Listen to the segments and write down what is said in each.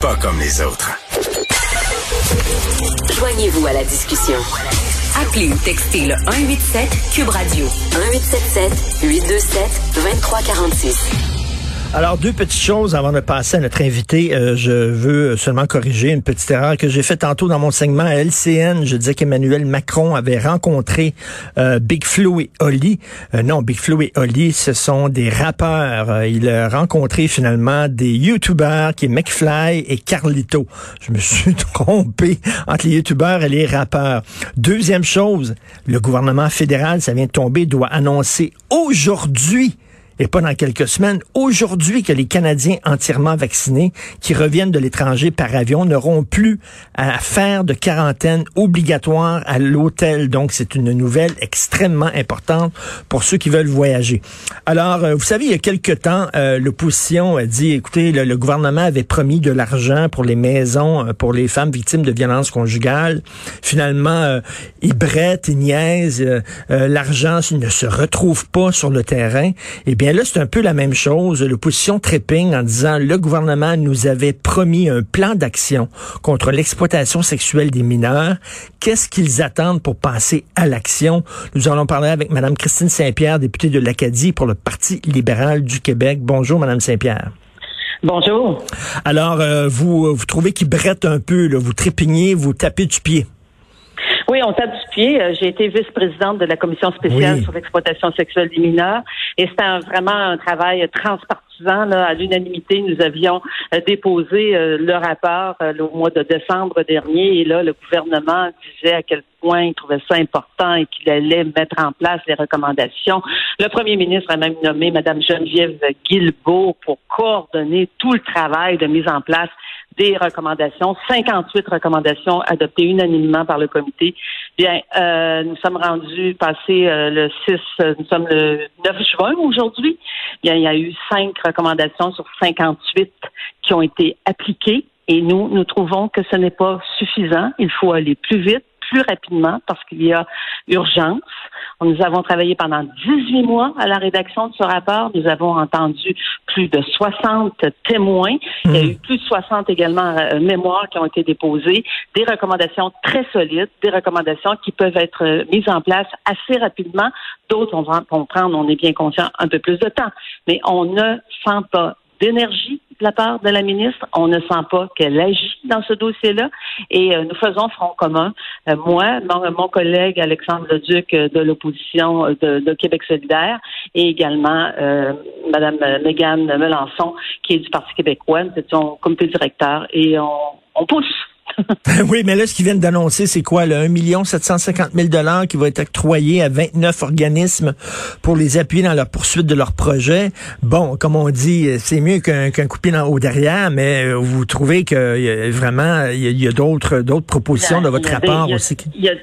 Pas comme les autres. Joignez-vous à la discussion. Appelez ou textez le 187 Cube Radio 1877 827 2346. Alors, deux petites choses avant de passer à notre invité. Euh, je veux seulement corriger une petite erreur que j'ai faite tantôt dans mon segment à LCN. Je disais qu'Emmanuel Macron avait rencontré euh, Big Flo et Oli. Euh, non, Big Flo et Oli, ce sont des rappeurs. il a rencontré finalement des YouTubers qui est McFly et Carlito. Je me suis trompé entre les YouTubers et les rappeurs. Deuxième chose, le gouvernement fédéral, ça vient de tomber, doit annoncer aujourd'hui et pas dans quelques semaines. Aujourd'hui que les Canadiens entièrement vaccinés qui reviennent de l'étranger par avion n'auront plus à faire de quarantaine obligatoire à l'hôtel. Donc, c'est une nouvelle extrêmement importante pour ceux qui veulent voyager. Alors, euh, vous savez, il y a quelques temps, euh, l'opposition a dit, écoutez, le, gouvernement avait promis de l'argent pour les maisons, euh, pour les femmes victimes de violences conjugales. Finalement, ils brettent, ils niaisent, l'argent ne se retrouve pas sur le terrain. Eh bien, là, c'est un peu la même chose. L'opposition trépigne en disant le gouvernement nous avait promis un plan d'action contre l'exploitation sexuelle des mineurs. Qu'est-ce qu'ils attendent pour passer à l'action? Nous allons parler avec Mme Christine Saint-Pierre, députée de l'Acadie pour le Parti libéral du Québec. Bonjour, Mme Saint-Pierre. Bonjour. Alors, euh, vous, vous trouvez qu'ils brettent un peu, là, vous trépignez, vous tapez du pied. Oui, on tape du pied. Euh, j'ai été vice-présidente de la commission spéciale sur l'exploitation sexuelle des mineurs et c'était vraiment un travail transpartisan. À l'unanimité, nous avions euh, déposé euh, le rapport au mois de décembre dernier et là, le gouvernement disait à quel point il trouvait ça important et qu'il allait mettre en place les recommandations. Le premier ministre a même nommé Mme Geneviève Guilbeault pour coordonner tout le travail de mise en place des recommandations, 58 recommandations adoptées unanimement par le comité. Bien, euh, nous sommes rendus passé euh, le 6, euh, nous sommes le 9 juin aujourd'hui. Bien, il y a eu cinq recommandations sur 58 qui ont été appliquées. Et nous, nous trouvons que ce n'est pas suffisant. Il faut aller plus vite, plus rapidement, parce qu'il y a urgence. Nous avons travaillé pendant 18 mois à la rédaction de ce rapport. Nous avons entendu plus de 60 témoins. Il y a hmm. eu plus de 60 également euh, mémoires qui ont été déposées, des recommandations très solides, des recommandations qui peuvent être euh, mises en place assez rapidement. D'autres on va prendre, on est bien conscient, un peu plus de temps. Mais on ne sent pas d'énergie de la part de la ministre. On ne sent pas qu'elle agit dans ce dossier-là. Et euh, nous faisons front commun. Euh, moi, mon, collègue Alexandre Leduc euh, de l'opposition de, Québec solidaire et également Mme Mégane Melançon, qui est du Parti québécois. Nous étions comité directeur et on, on pousse oui, mais là, ce qu'ils viennent d'annoncer, c'est quoi? Là, 1 750 000 dollars qui va être octroyé à 29 organismes pour les appuyer dans leur poursuite de leur projet? Bon, comme on dit, c'est mieux qu'un qu coup pied dans, au derrière, mais euh, vous trouvez que vraiment, il y a, d'autres d'autres propositions de votre rapport aussi? Il y a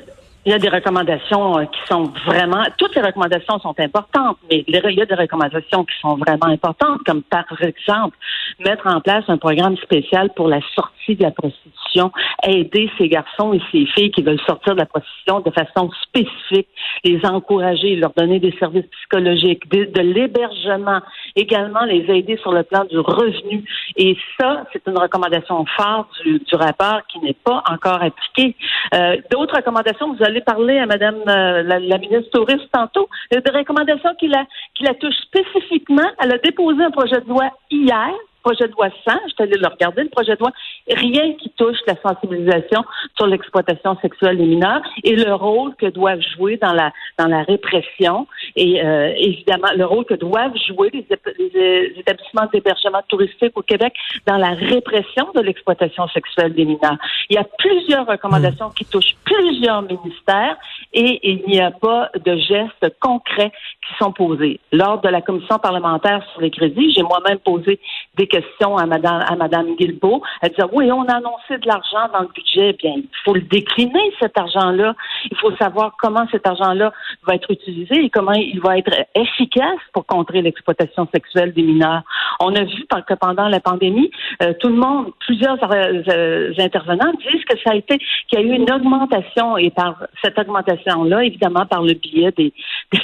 des recommandations euh, qui sont vraiment, toutes les recommandations sont importantes, mais il y a des recommandations qui sont vraiment importantes, comme par exemple mettre en place un programme spécial pour la sortie de la prostitution, aider ces garçons et ces filles qui veulent sortir de la prostitution de façon spécifique, les encourager, leur donner des services psychologiques, de, l'hébergement, également les aider sur le plan du revenu. Et ça, c'est une recommandation forte du, rapport qui n'est pas encore appliquée. Euh, d'autres recommandations, vous allez parler à Madame euh, la, ministre touriste tantôt. Des recommandations qui la, qui la touchent spécifiquement. Elle a déposé un projet de loi hier projet de loi 100, je suis allée le regarder, le projet de loi, rien qui touche la sensibilisation sur l'exploitation sexuelle des mineurs et le rôle que doivent jouer dans la dans la répression et euh, évidemment le rôle que doivent jouer les, les établissements d'hébergement touristique au Québec dans la répression de l'exploitation sexuelle des mineurs. Il y a plusieurs recommandations qui touchent plusieurs ministères et il n'y a pas de gestes concrets qui sont posés. Lors de la commission parlementaire sur les crédits, j'ai moi-même posé des questions à Madame, à Madame Guilbeault. Elle disait, oui, on a annoncé de l'argent dans le budget. Bien, il faut le décliner, cet argent-là. Il faut savoir comment cet argent-là va être utilisé et comment il va être efficace pour contrer l'exploitation sexuelle des mineurs. On a vu que pendant la pandémie, euh, tout le monde, plusieurs euh, intervenants disent que ça a été, qu'il y a eu une augmentation et par cette augmentation-là, évidemment, par le biais des,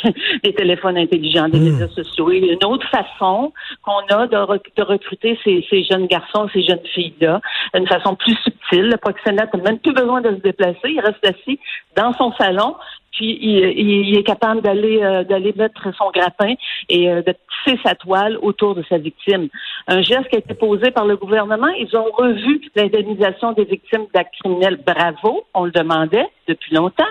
des, téléphones intelligents, des hmm. médias sociaux, et une autre façon qu'on a de, de recruter ces jeunes garçons, ces jeunes filles-là, d'une façon plus subtile. Le proxénète n'a même plus besoin de se déplacer. Il reste assis dans son salon puis il, est capable d'aller euh, d'aller mettre son grappin et euh, de tisser sa toile autour de sa victime. Un geste qui a été posé par le gouvernement. Ils ont revu l'indemnisation des victimes d'actes criminels. Bravo, on le demandait depuis longtemps.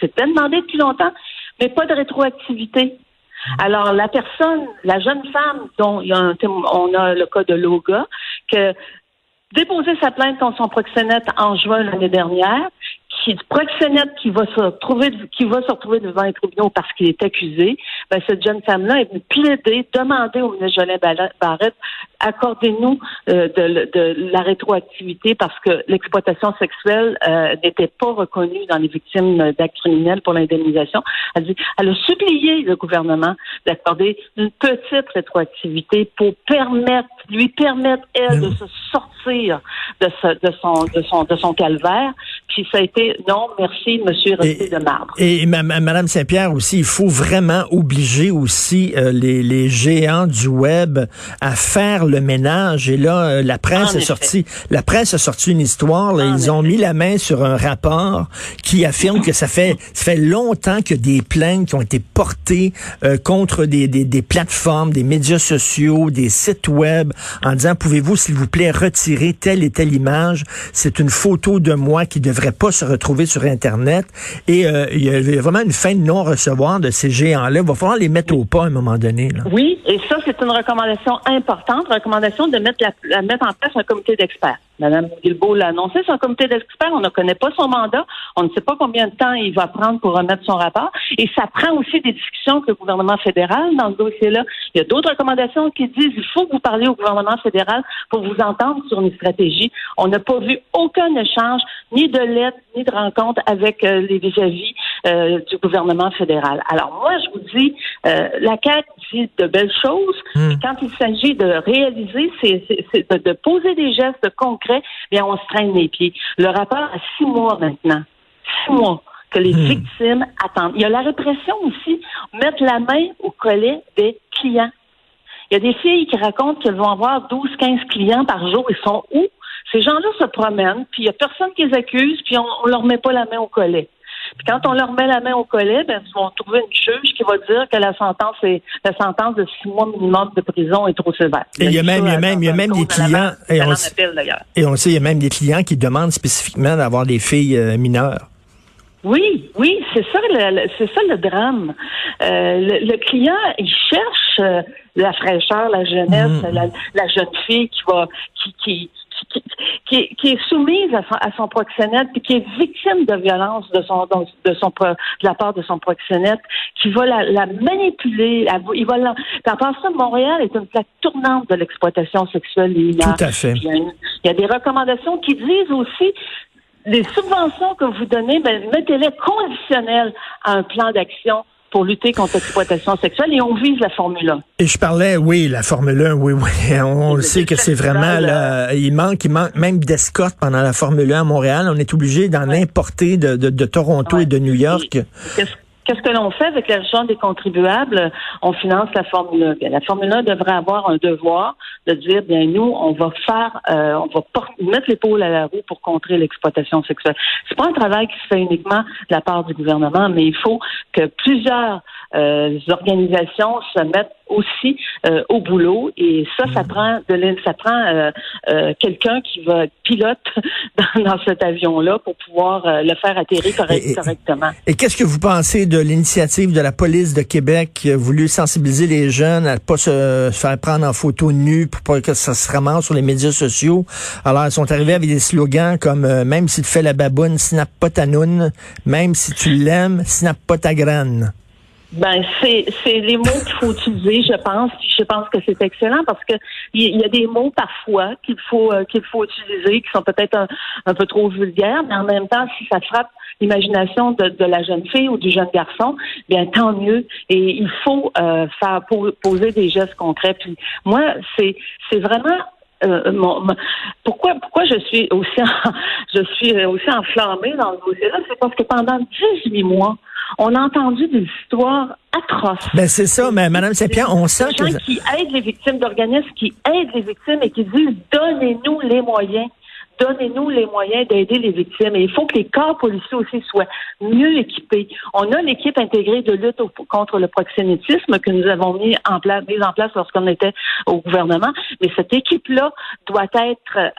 C'était demandé depuis longtemps, mais pas de rétroactivité. Alors, la personne, la jeune femme dont on a le cas de Loga, que déposé sa plainte contre son proxénète en juin l'année dernière, qui est proxénète qui va se retrouver qui va se retrouver devant les tribunaux parce qu'il est accusé, ben cette jeune femme-là est venue plaider, demander au ministre Jolin Barrette accordez-nous euh, de, de, la rétroactivité parce que l'exploitation sexuelle euh, n'était pas reconnue dans les victimes d'actes criminels pour l'indemnisation. Elle, dit, elle a supplié le gouvernement d'accorder une petite rétroactivité pour permettre, lui permettre, elle, de se sortir de, de, son, de, son, de son calvaire. Puis ça a été non, merci, monsieur, restez de marbre. Et, Madame Saint-Pierre aussi, il faut vraiment obliger aussi euh, les, les géants du web à faire le ménage. Et là, euh, la presse a sorti, la presse a sorti une histoire. ils ont mis la main sur un rapport qui affirme que ça fait, ça fait longtemps que des plaintes qui ont été portées euh, contre des, des, des, plateformes, des médias sociaux, des sites web, en disant pouvez-vous s'il vous plaît retirer telle et telle image? C'est une photo de moi qui devrait pas se retrouver sur Internet. Et euh, il y a vraiment une fin de non-recevoir de ces géants-là. Il va falloir les mettre au pas à un moment donné. Là. Oui, et ça, c'est une recommandation importante recommandation de mettre, la, mettre en place un comité d'experts. Madame Guilbeault l'a annoncé, c'est un comité d'experts. On ne connaît pas son mandat. On ne sait pas combien de temps il va prendre pour remettre son rapport. Et ça prend aussi des discussions avec le gouvernement fédéral dans ce dossier-là. Il y a d'autres recommandations qui disent il faut que vous parliez au gouvernement fédéral pour vous entendre sur une stratégie. On n'a pas vu aucun échange, ni de lettres, ni de rencontres avec euh, les vis-à-vis euh, du gouvernement fédéral. Alors moi, je vous dis, euh, la CAQ dit de belles choses. Hmm. Quand il s'agit de réaliser, c'est de, de poser des gestes concrets, bien on se traîne les pieds. Le rapport a six mois maintenant. Six mois que les hmm. victimes attendent. Il y a la répression aussi. Mettre la main au collet des clients. Il y a des filles qui racontent qu'elles vont avoir 12, 15 clients par jour. Ils sont où? Ces gens-là se promènent, puis il n'y a personne qui les accuse, puis on ne leur met pas la main au collet. Puis quand on leur met la main au collet, ben, ils vont trouver une juge qui va dire que la sentence est la sentence de six mois minimum de prison est trop sévère. Et il y a même, il y a même, il y a même des clients. Et on, et on sait, il y a même des clients qui demandent spécifiquement d'avoir des filles euh, mineures. Oui, oui, c'est ça, c'est ça le drame. Euh, le, client, il cherche euh, la fraîcheur, la jeunesse, mmh. la, la, jeune fille qui va, qui, qui, qui, qui, est soumise à son, à son proxénète, puis qui est victime de violence de son de son de la part de son proxénète, qui va la, la manipuler, il va la, en pensant Montréal est une plaque tournante de l'exploitation sexuelle mineurs. Tout à fait. Il y, a, des recommandations qui disent aussi les subventions que vous donnez, ben, mettez-les conditionnelles à un plan d'action pour lutter contre l'exploitation sexuelle et on vise la Formule 1. Et je parlais, oui, la Formule 1, oui, oui. On, le sait que c'est vraiment, là, il manque, il manque même d'escorte pendant la Formule 1 à Montréal. On est obligé d'en importer de, de, Toronto et de New York. Qu'est-ce que l'on fait avec l'argent des contribuables? On finance la Formule 1. la Formule 1 devrait avoir un devoir de dire, bien, nous, on va faire, euh, on va mettre l'épaule à la roue pour contrer l'exploitation sexuelle. C'est pas un travail qui se fait uniquement de la part du gouvernement, mais il faut que plusieurs euh, organisations se mettent aussi euh, au boulot et ça, ça mm. prend de ça prend euh, euh, quelqu'un qui va être pilote dans, cet avion-là pour pouvoir le faire atterrir correctement. Et, qu'est-ce que vous pensez de l'initiative de la police de Québec qui a voulu sensibiliser les jeunes à ne pas se faire prendre en photo nue pour pas que ça se ramasse sur les médias sociaux? Alors, ils sont arrivés avec des slogans comme même si tu fais la baboune, snap pas ta noune, même si tu l'aimes, snap pas ta graine. Ben, c'est, les mots qu'il faut utiliser, je pense. je pense que c'est excellent parce que il y, a des mots parfois qu'il faut euh, qu'il faut utiliser qui sont peut-être un, peu trop vulgaires, mais en même temps, si ça frappe l'imagination de, de, la jeune fille ou du jeune garçon, bien tant mieux. Et il faut euh, faire poser des gestes concrets. Puis moi, c'est c'est vraiment euh, mon, pourquoi pourquoi je suis aussi je suis aussi enflammée dans le dossier c'est parce que pendant 18 mois, On a entendu des histoires atroces. Ben c'est ça, mais Madame Saint-Pierre, on sent des gens qui aident les victimes d'organismes, qui aident les victimes et qui disent donnez-nous les moyens donnez-nous les moyens d'aider les victimes. Et il faut que les corps policiers aussi soient mieux équipés. On a l'équipe intégrée de lutte contre le proxénétisme que nous avons mis en place, mise en place lorsqu'on était au gouvernement. Mais cette équipe-là doit être euh,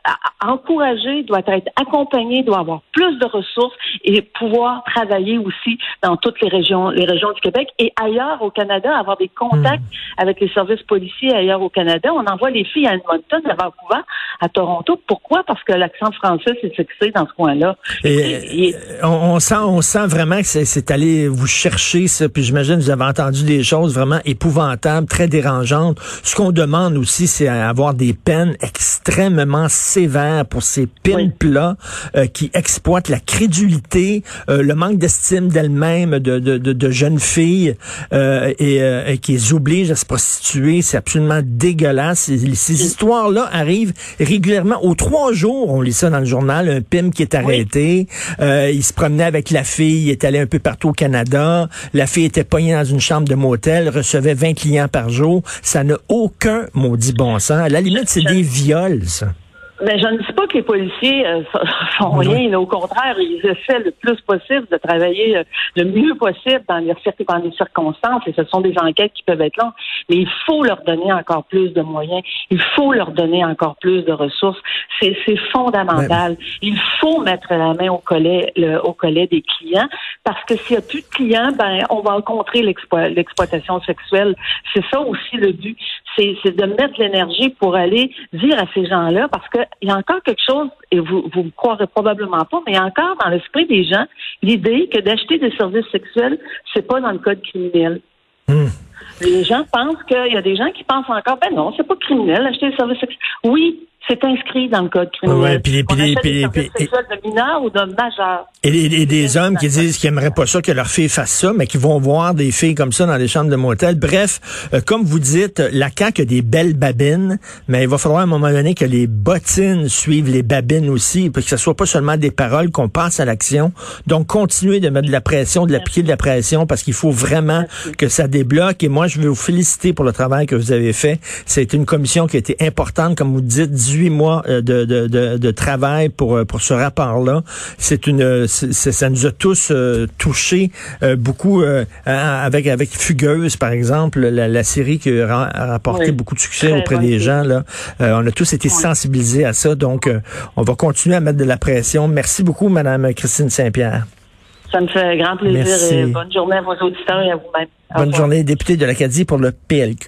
encouragée, doit être accompagnée, doit avoir plus de ressources et pouvoir travailler aussi dans toutes les régions, les régions du Québec et ailleurs au Canada, avoir des contacts hmm. avec les services policiers ailleurs au Canada. On envoie les filles à Edmonton, à Vancouver, à Toronto. Pourquoi? Parce que la l'accent français s'est fixé dans ce coin-là. Et, on, sent, on sent vraiment que c'est allé vous chercher ça. Puis j'imagine que vous avez entendu des choses vraiment épouvantables, très dérangeantes. Ce qu'on demande aussi, c'est avoir des peines extrêmement sévères pour ces pimps-là euh, qui exploitent la crédulité, euh, le manque d'estime d'elles-mêmes de, de, de, jeunes filles euh, et, qui les obligent à se prostituer. C'est absolument dégueulasse. Ces, ces histoires-là arrivent régulièrement. Aux trois jours, on lit ça dans le journal, un PIM qui est arrêté. Euh, il se promenait avec la fille, il est allé un peu partout au Canada. La fille était poignée dans une chambre de motel, recevait 20 clients par jour. Ça n'a aucun maudit bon sens. À la limite, c'est des viols, ça. Mais je ne dis pas que les policiers euh, font rien. Au contraire, ils essaient le plus possible de travailler euh, le mieux possible dans les, dans les circonstances. Et ce sont des enquêtes qui peuvent être longues. Mais il faut leur donner encore plus de moyens. Il faut leur donner encore plus de ressources. C'est fondamental. Il faut mettre la main au collet, le, au collet des clients parce que s'il n'y a plus de clients, ben on va rencontrer l'exploitation sexuelle. C'est ça aussi le but. C'est de mettre l'énergie pour aller dire à ces gens-là parce que il y a encore quelque chose, et vous vous me croirez probablement pas, mais il y a encore dans l'esprit des gens l'idée que d'acheter des services sexuels, c'est pas dans le code criminel. Hmm. Les gens pensent qu'il y a des gens qui pensent encore, ben non, c'est pas criminel d'acheter des services sexuels. Oui, c'est inscrit dans le code criminel. Ouais, puis, puis, puis, puis, de ou de majeur. Et, et, des hommes qui disent qu'ils aimeraient pas ça que leur fille fasse ça, mais qui vont voir des filles comme ça dans les chambres de motel. Bref, euh, comme vous dites, la CAQ a des belles babines, mais il va falloir à un moment donné que les bottines suivent les babines aussi, pour que ce soit pas seulement des paroles, qu'on passe à l'action. Donc, continuez de mettre de la pression, de l'appliquer de la pression, parce qu'il faut vraiment que ça débloque. Et moi, je veux vous féliciter pour le travail que vous avez fait. C'est une commission qui a été importante, comme vous dites, 18 mois euh, de, de, de, de travail pour, euh, pour ce rapport-là. C'est une, ça nous a tous euh, touchés beaucoup avec avec Fugueuse, par exemple, la, la série qui a, rapporté beaucoup de succès auprès des gens. Là, on a tous été sensibilisés à ça, donc on va continuer à mettre de la pression. Merci beaucoup, Madame Christine Saint-Pierre. Ça me fait grand plaisir. Et bonne journée à vos auditeurs et à vous-même. Bonne journée, députée de l'Acadie pour le PLQ.